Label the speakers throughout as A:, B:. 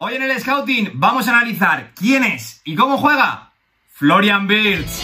A: Hoy en el Scouting vamos a analizar quién es y cómo juega Florian Wirtz.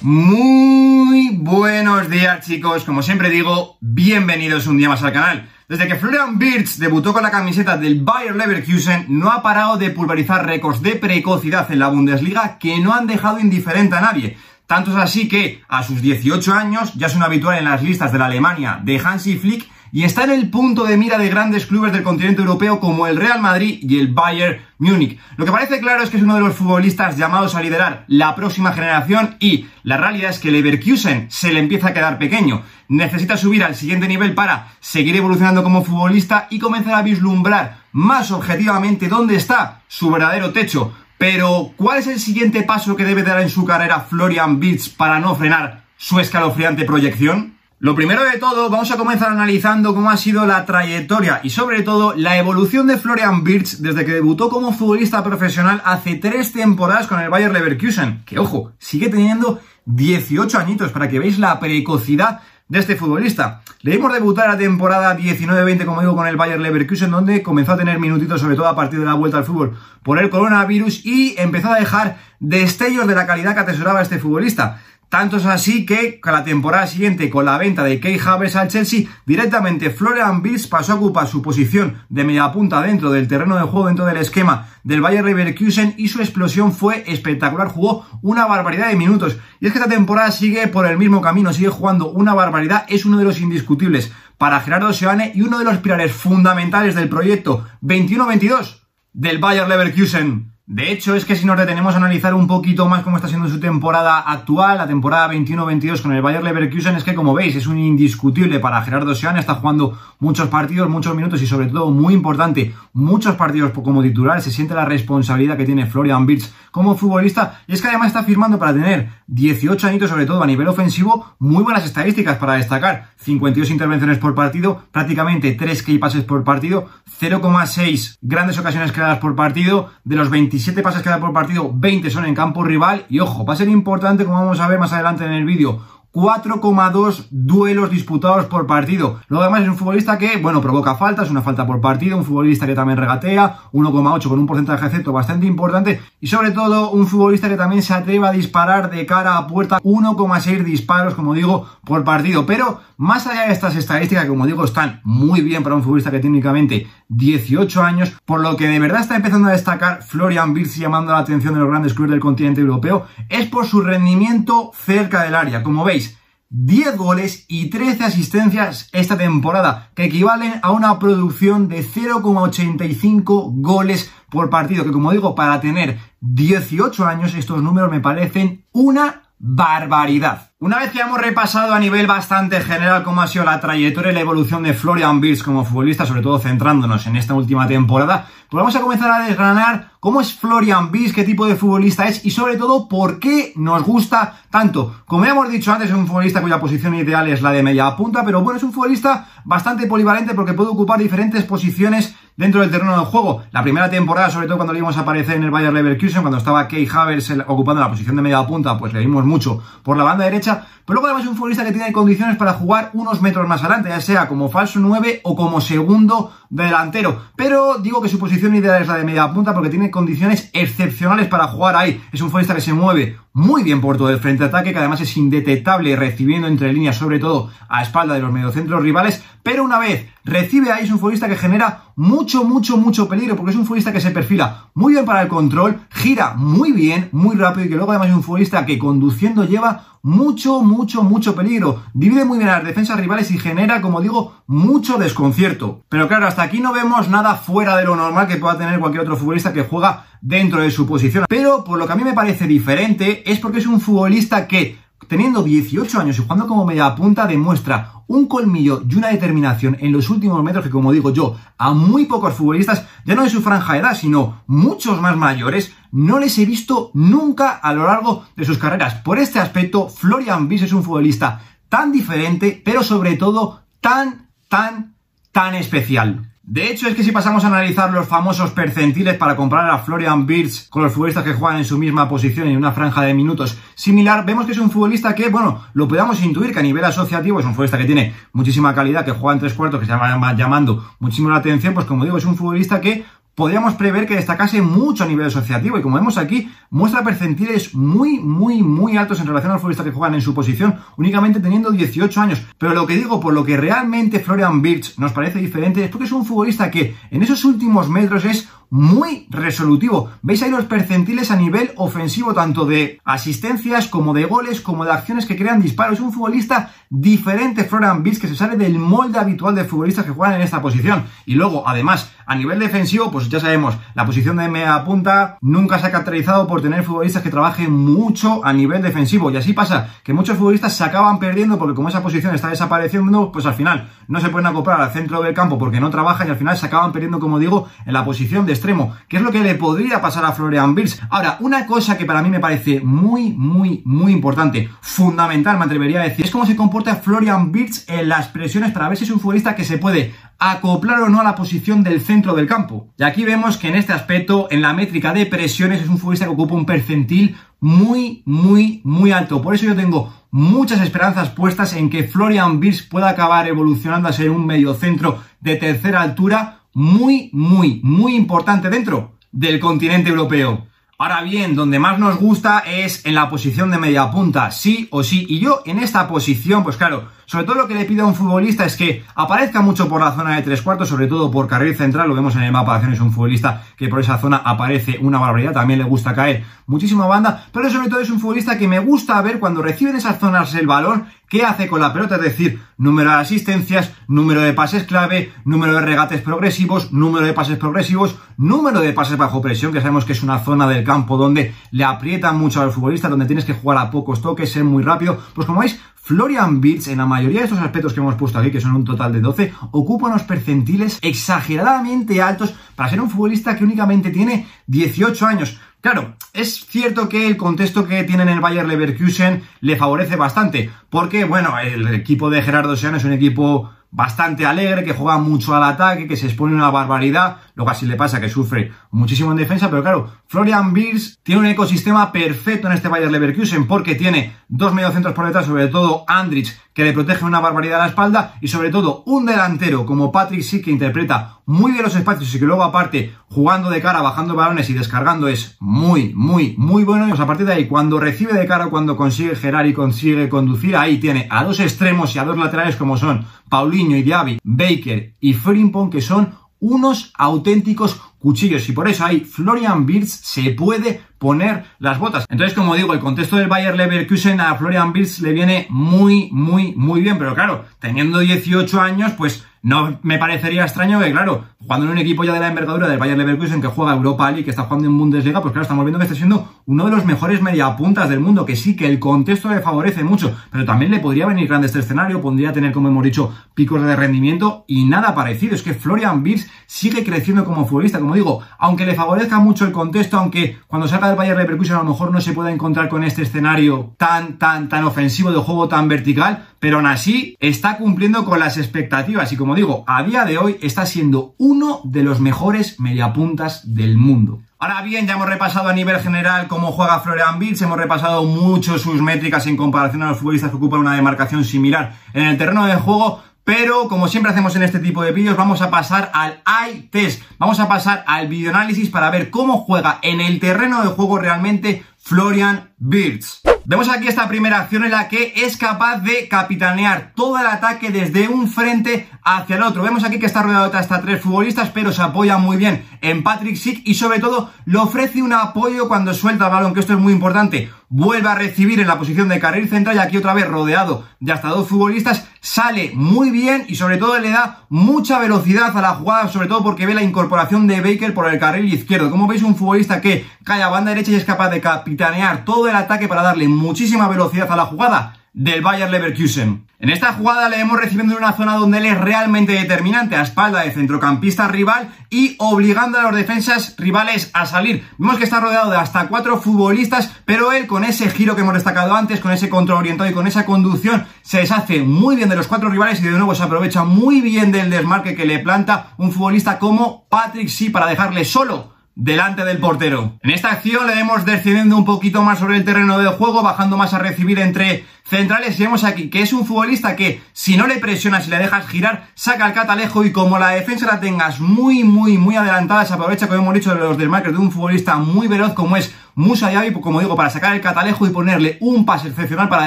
A: Muy buenos días chicos, como siempre digo, bienvenidos un día más al canal. Desde que Florian Wirtz debutó con la camiseta del Bayer Leverkusen, no ha parado de pulverizar récords de precocidad en la Bundesliga que no han dejado indiferente a nadie. Tanto es así que a sus 18 años ya es un habitual en las listas de la Alemania de Hansi Flick y está en el punto de mira de grandes clubes del continente europeo como el Real Madrid y el Bayern Múnich. Lo que parece claro es que es uno de los futbolistas llamados a liderar la próxima generación y la realidad es que Leverkusen se le empieza a quedar pequeño. Necesita subir al siguiente nivel para seguir evolucionando como futbolista y comenzar a vislumbrar más objetivamente dónde está su verdadero techo. Pero, ¿cuál es el siguiente paso que debe dar en su carrera Florian Wirtz para no frenar su escalofriante proyección? Lo primero de todo, vamos a comenzar analizando cómo ha sido la trayectoria y sobre todo la evolución de Florian Wirtz desde que debutó como futbolista profesional hace tres temporadas con el Bayer Leverkusen, que ojo, sigue teniendo 18 añitos para que veáis la precocidad de este futbolista. Le dimos debutar la temporada 19-20, como digo, con el Bayer Leverkusen, donde comenzó a tener minutitos, sobre todo a partir de la vuelta al fútbol, por el coronavirus y empezó a dejar destellos de la calidad que atesoraba este futbolista. Tanto es así que con la temporada siguiente, con la venta de Key Havertz al Chelsea, directamente Florian Wirtz pasó a ocupar su posición de media punta dentro del terreno de juego, dentro del esquema del Bayer Leverkusen y su explosión fue espectacular. Jugó una barbaridad de minutos. Y es que esta temporada sigue por el mismo camino, sigue jugando una barbaridad. Es uno de los indiscutibles para Gerardo Seoane y uno de los pilares fundamentales del proyecto 21-22 del Bayer Leverkusen. De hecho, es que si nos detenemos a analizar un poquito más cómo está siendo su temporada actual, la temporada 21-22 con el Bayer Leverkusen, es que como veis es un indiscutible para Gerardo Sean, está jugando muchos partidos, muchos minutos y sobre todo, muy importante, muchos partidos como titular, se siente la responsabilidad que tiene Florian Wirtz como futbolista. Y es que además está firmando para tener 18 añitos, sobre todo a nivel ofensivo, muy buenas estadísticas para destacar, 52 intervenciones por partido, prácticamente 3 key pases por partido, 0,6 grandes ocasiones creadas por partido, de los 20 27 pases que da por partido, 20 son en campo rival. Y ojo, va a ser importante, como vamos a ver más adelante en el vídeo, 4,2 duelos disputados por partido. Luego además es un futbolista que, bueno, provoca faltas, una falta por partido, un futbolista que también regatea, 1,8 con un porcentaje de bastante importante y sobre todo un futbolista que también se atreve a disparar de cara a puerta, 1,6 disparos, como digo, por partido. Pero más allá de estas estadísticas, que como digo, están muy bien para un futbolista que técnicamente 18 años, por lo que de verdad está empezando a destacar Florian Wirtz llamando la atención de los grandes clubes del continente europeo, es por su rendimiento cerca del área. Como veis, 10 goles y 13 asistencias esta temporada, que equivalen a una producción de 0,85 goles por partido, que como digo, para tener 18 años estos números me parecen una barbaridad. Una vez que hemos repasado a nivel bastante general cómo ha sido la trayectoria y la evolución de Florian Wirtz como futbolista, sobre todo centrándonos en esta última temporada, pues vamos a comenzar a desgranar cómo es Florian Wirtz, qué tipo de futbolista es y sobre todo por qué nos gusta tanto. Como ya hemos dicho antes, es un futbolista cuya posición ideal es la de media punta, pero bueno, es un futbolista bastante polivalente porque puede ocupar diferentes posiciones dentro del terreno de juego. La primera temporada, sobre todo cuando le vimos aparecer en el Bayer Leverkusen, cuando estaba Key Havertz ocupando la posición de media punta, pues le vimos mucho por la banda derecha, pero luego además es un futbolista que tiene condiciones para jugar unos metros más adelante, ya sea como falso 9 o como segundo delantero. Pero digo que su posición ideal es la de media punta porque tiene condiciones excepcionales para jugar ahí. Es un futbolista que se mueve muy bien por todo el frente ataque, que además es indetectable recibiendo entre líneas, sobre todo a espalda de los mediocentros rivales, pero una vez recibe ahí es un futbolista que genera mucho, mucho, mucho peligro, porque es un futbolista que se perfila muy bien para el control, gira muy bien, muy rápido, y que luego además es un futbolista que conduciendo lleva mucho, mucho, mucho peligro. Divide muy bien a las defensas rivales y genera, como digo, mucho desconcierto. Pero claro, hasta aquí no vemos nada fuera de lo normal que pueda tener cualquier otro futbolista que juega dentro de su posición. Pero por lo que a mí me parece diferente es porque es un futbolista que, teniendo 18 años y jugando como media punta, demuestra un colmillo y una determinación en los últimos metros que, como digo yo, a muy pocos futbolistas, ya no de su franja de edad, sino muchos más mayores, no les he visto nunca a lo largo de sus carreras. Por este aspecto, Florian Bis es un futbolista tan diferente, pero sobre todo tan, tan, tan especial. De hecho, es que si pasamos a analizar los famosos percentiles para comparar a Florian Wirtz con los futbolistas que juegan en su misma posición en una franja de minutos similar, vemos que es un futbolista que, bueno, lo podemos intuir que a nivel asociativo es un futbolista que tiene muchísima calidad, que juega en tres cuartos, que se llama llamando muchísimo la atención, pues como digo, es un futbolista que podríamos prever que destacase mucho a nivel asociativo y como vemos aquí, muestra percentiles muy, muy, muy altos en relación a los futbolistas que juegan en su posición, únicamente teniendo 18 años. Pero lo que digo, por lo que realmente Florian Birch nos parece diferente, es porque es un futbolista que en esos últimos metros es muy resolutivo. Veis ahí los percentiles a nivel ofensivo, tanto de asistencias como de goles, como de acciones que crean disparos. Es un futbolista diferente, Florian Birch, que se sale del molde habitual de futbolistas que juegan en esta posición. Y luego, además, a nivel defensivo, pues ya sabemos, la posición de media punta nunca se ha caracterizado por tener futbolistas que trabajen mucho a nivel defensivo. Y así pasa que muchos futbolistas se acaban perdiendo porque como esa posición está desapareciendo, pues al final no se pueden acoplar al centro del campo porque no trabajan y al final se acaban perdiendo, como digo, en la posición de extremo. Que es lo que le podría pasar a Florian Birch. Ahora, una cosa que para mí me parece muy, muy, muy importante, fundamental, me atrevería a decir, es cómo se comporta Florian Birch en las presiones para ver si es un futbolista que se puede acoplar o no a la posición del centro del campo. Y aquí vemos que en este aspecto, en la métrica de presiones, es un futbolista que ocupa un percentil muy, muy, muy alto. Por eso yo tengo muchas esperanzas puestas en que Florian Wirtz pueda acabar evolucionando a ser un mediocentro de tercera altura muy, muy, muy importante dentro del continente europeo. Ahora bien, donde más nos gusta es en la posición de media punta, sí o sí. Y yo en esta posición, pues claro, sobre todo lo que le pido a un futbolista es que aparezca mucho por la zona de tres cuartos, sobre todo por carril central, lo vemos en el mapa de acciones, un futbolista que por esa zona aparece una barbaridad, también le gusta caer muchísima banda, pero sobre todo es un futbolista que me gusta ver cuando recibe en esas zonas el balón, qué hace con la pelota, es decir, número de asistencias, número de pases clave, número de regates progresivos, número de pases progresivos, número de pases bajo presión, que sabemos que es una zona del campo donde le aprietan mucho al futbolista, donde tienes que jugar a pocos toques, ser muy rápido, pues como veis, Florian Wirtz, en la mayoría de estos aspectos que hemos puesto aquí, que son un total de 12, ocupa unos percentiles exageradamente altos para ser un futbolista que únicamente tiene 18 años. Claro, es cierto que el contexto que tiene en el Bayer Leverkusen le favorece bastante, porque, bueno, el equipo de Gerardo Sean es un equipo bastante alegre, que juega mucho al ataque, que se expone una barbaridad, que así le pasa que sufre muchísimo en defensa, pero claro, Florian Wirtz tiene un ecosistema perfecto en este Bayer Leverkusen porque tiene dos mediocentros por detrás, sobre todo Andrich, que le protege una barbaridad a la espalda, y sobre todo un delantero como Patrick sí que interpreta muy bien los espacios y que luego aparte jugando de cara, bajando balones y descargando es muy, muy, muy bueno. Pues a partir de ahí, cuando recibe de cara, cuando consigue gerar y consigue conducir, ahí tiene a dos extremos y a dos laterales como son Paulinho y Diaby, Baker y Frimpong, que son unos auténticos cuchillos. Y por eso ahí Florian Wirtz se puede poner las botas. Entonces, como digo, el contexto del Bayer Leverkusen a Florian Wirtz le viene muy, muy, muy bien, pero claro, teniendo 18 años, pues no me parecería extraño que, claro, cuando en un equipo ya de la envergadura del Bayern Leverkusen que juega Europa League, que está jugando en Bundesliga, pues claro, estamos viendo que está siendo uno de los mejores mediapuntas del mundo, que sí, que el contexto le favorece mucho, pero también le podría venir grande este escenario, podría tener, como hemos dicho, picos de rendimiento y nada parecido. Es que Florian Wirtz sigue creciendo como futbolista, como digo, aunque le favorezca mucho el contexto, aunque cuando salga del Bayern Leverkusen a lo mejor no se pueda encontrar con este escenario tan, tan, tan ofensivo de juego tan vertical, pero aún así está cumpliendo con las expectativas y como digo, a día de hoy está siendo uno de los mejores mediapuntas del mundo. Ahora bien, ya hemos repasado a nivel general cómo juega Florian Wirtz, hemos repasado mucho sus métricas en comparación a los futbolistas que ocupan una demarcación similar en el terreno de juego, pero como siempre hacemos en este tipo de vídeos, vamos a pasar al eye test, vamos a pasar al videoanálisis para ver cómo juega en el terreno de juego realmente Florian Wirtz. Vemos aquí esta primera acción en la que es capaz de capitanear todo el ataque desde un frente hacia el otro. Vemos aquí que está rodeado de hasta tres futbolistas, pero se apoya muy bien en Patrick Schick y sobre todo le ofrece un apoyo cuando suelta el balón, que esto es muy importante. Vuelve a recibir en la posición de carril central y aquí otra vez rodeado de hasta dos futbolistas, sale muy bien y sobre todo le da mucha velocidad a la jugada, sobre todo porque ve la incorporación de Baker por el carril izquierdo. Como veis, un futbolista que cae a banda derecha y es capaz de capitanear todo el ataque para darle muchísima velocidad a la jugada del Bayer Leverkusen. En esta jugada le hemos recibiendo en una zona donde él es realmente determinante, a espalda de centrocampista rival y obligando a los defensas rivales a salir. Vemos que está rodeado de hasta cuatro futbolistas, pero él con ese giro que hemos destacado antes, con ese control orientado y con esa conducción, se deshace muy bien de los cuatro rivales y de nuevo se aprovecha muy bien del desmarque que le planta un futbolista como Patrick Sí para dejarle solo delante del portero. En esta acción le vemos descendiendo un poquito más sobre el terreno del juego, bajando más a recibir entre centrales y vemos aquí que es un futbolista que si no le presionas y le dejas girar, saca el catalejo y como la defensa la tengas muy, muy, muy adelantada, se aprovecha, como hemos dicho, de los desmarques de un futbolista muy veloz como es Musa Yavi, como digo, para sacar el catalejo y ponerle un pase excepcional para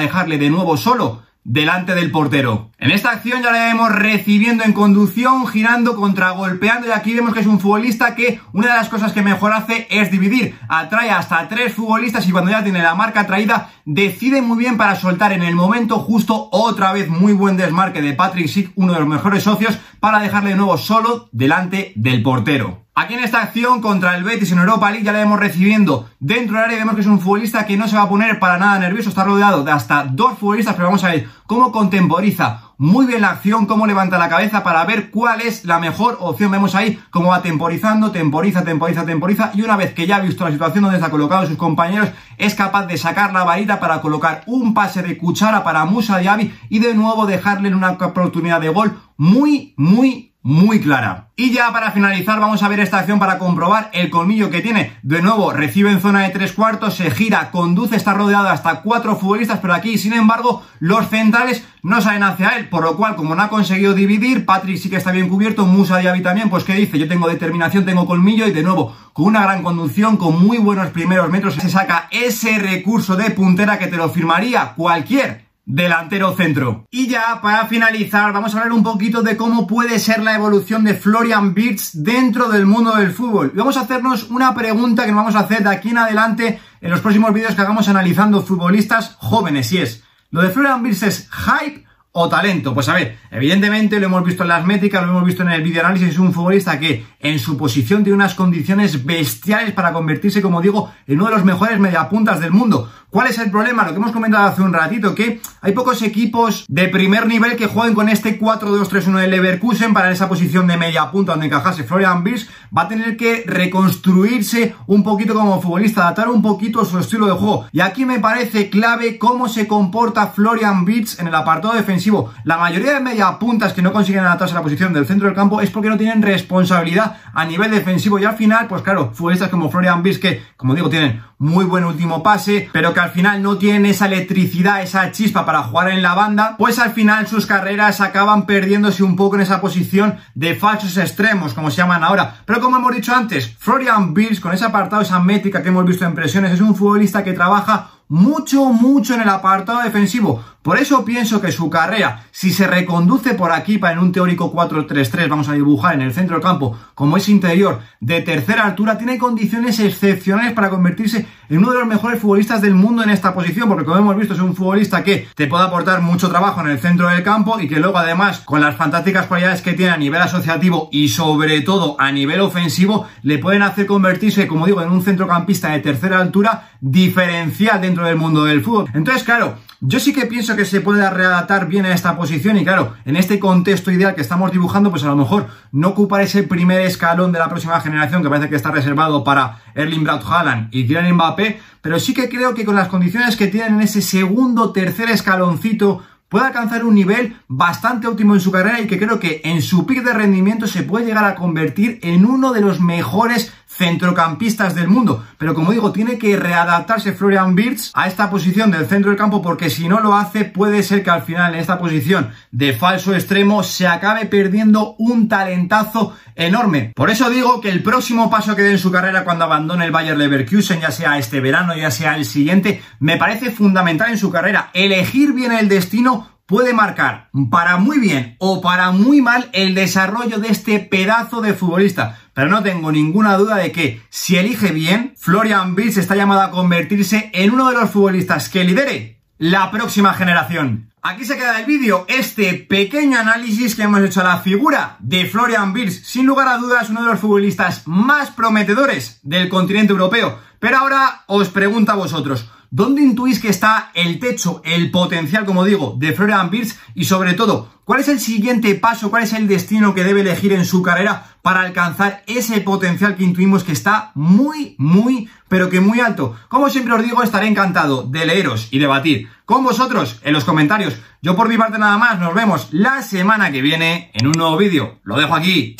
A: dejarle de nuevo solo delante del portero. En esta acción ya le vemos recibiendo en conducción, girando, contragolpeando y aquí vemos que es un futbolista que una de las cosas que mejor hace es dividir. Atrae hasta tres futbolistas y cuando ya tiene la marca traída decide muy bien para soltar en el momento justo otra vez muy buen desmarque de Patrick Schick, uno de los mejores socios, para dejarle de nuevo solo delante del portero. Aquí en esta acción contra el Betis en Europa League ya le vemos recibiendo dentro del área. Vemos que es un futbolista que no se va a poner para nada nervioso, está rodeado de hasta dos futbolistas, pero vamos a ver cómo contemporiza muy bien la acción, cómo levanta la cabeza para ver cuál es la mejor opción. Vemos ahí cómo va temporizando, temporiza, temporiza, temporiza. Y una vez que ya ha visto la situación donde está colocado sus compañeros, es capaz de sacar la varita para colocar un pase de cuchara para Musa Diaby y de nuevo dejarle en una oportunidad de gol muy, muy, muy clara. Y ya para finalizar vamos a ver esta acción para comprobar el colmillo que tiene. De nuevo recibe en zona de tres cuartos, se gira, conduce, está rodeado hasta cuatro futbolistas, pero aquí sin embargo los centrales no salen hacia él, por lo cual como no ha conseguido dividir, Patrick sí que está bien cubierto, Musa Diaby también, pues que dice, yo tengo determinación, tengo colmillo y de nuevo con una gran conducción, con muy buenos primeros metros, se saca ese recurso de puntera que te lo firmaría cualquier delantero centro. Y ya para finalizar vamos a hablar un poquito de cómo puede ser la evolución de Florian Wirtz dentro del mundo del fútbol. Y vamos a hacernos una pregunta que nos vamos a hacer de aquí en adelante en los próximos vídeos que hagamos analizando futbolistas jóvenes. Y es, ¿lo de Florian Wirtz es hype o talento? Pues a ver, evidentemente lo hemos visto en las métricas, lo hemos visto en el video análisis, es un futbolista que en su posición tiene unas condiciones bestiales para convertirse, como digo, en uno de los mejores mediapuntas del mundo. ¿Cuál es el problema? Lo que hemos comentado hace un ratito, que hay pocos equipos de primer nivel que jueguen con este 4-2-3-1 de Leverkusen para esa posición de media punta donde encajase Florian Wirtz. Va a tener que reconstruirse un poquito como futbolista, adaptar un poquito su estilo de juego. Y aquí me parece clave cómo se comporta Florian Wirtz en el apartado defensivo. La mayoría de media puntas que no consiguen adaptarse a la posición del centro del campo es porque no tienen responsabilidad a nivel defensivo. Y al final, pues claro, futbolistas como Florian Wirtz que, como digo, tienen muy buen último pase, pero que al final no tienen esa electricidad, esa chispa para jugar en la banda, pues al final sus carreras acaban perdiéndose un poco en esa posición de falsos extremos, como se llaman ahora. Pero como hemos dicho antes, Florian Bills, con ese apartado, esa métrica que hemos visto en presiones, es un futbolista que trabaja mucho, mucho en el apartado defensivo. Por eso pienso que su carrera, si se reconduce por aquí para en un teórico 4-3-3, vamos a dibujar en el centro del campo, como es interior de tercera altura, tiene condiciones excepcionales para convertirse en uno de los mejores futbolistas del mundo en esta posición, porque como hemos visto es un futbolista que te puede aportar mucho trabajo en el centro del campo y que luego además con las fantásticas cualidades que tiene a nivel asociativo y sobre todo a nivel ofensivo, le pueden hacer convertirse, como digo, en un centrocampista de tercera altura diferencial dentro del mundo del fútbol. Entonces, claro, yo sí que pienso que se puede readaptar bien a esta posición y claro, en este contexto ideal que estamos dibujando, pues a lo mejor no ocupar ese primer escalón de la próxima generación que parece que está reservado para Erling Braut Haaland y Kylian Mbappé, pero sí que creo que con las condiciones que tienen en ese segundo, tercer escaloncito puede alcanzar un nivel bastante óptimo en su carrera y que creo que en su pick de rendimiento se puede llegar a convertir en uno de los mejores centrocampistas del mundo. Pero como digo, tiene que readaptarse Florian Wirtz a esta posición del centro del campo porque si no lo hace puede ser que al final en esta posición de falso extremo se acabe perdiendo un talentazo enorme. Por eso digo que el próximo paso que dé en su carrera cuando abandone el Bayer Leverkusen, ya sea este verano, ya sea el siguiente, me parece fundamental en su carrera. Elegir bien el destino puede marcar para muy bien o para muy mal el desarrollo de este pedazo de futbolista. Pero no tengo ninguna duda de que si elige bien, Florian Wirtz está llamado a convertirse en uno de los futbolistas que lidere la próxima generación. Aquí se queda el vídeo, este pequeño análisis que hemos hecho a la figura de Florian Wirtz, sin lugar a dudas uno de los futbolistas más prometedores del continente europeo. Pero ahora os pregunto a vosotros, ¿Dónde intuís que está el techo, el potencial, como digo, de Florian Wirtz? Y sobre todo, ¿cuál es el siguiente paso, cuál es el destino que debe elegir en su carrera para alcanzar ese potencial que intuimos que está muy, muy, pero que muy alto? Como siempre os digo, estaré encantado de leeros y debatir con vosotros en los comentarios. Yo por mi parte nada más, nos vemos la semana que viene en un nuevo vídeo. Lo dejo aquí.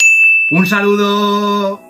A: Un saludo.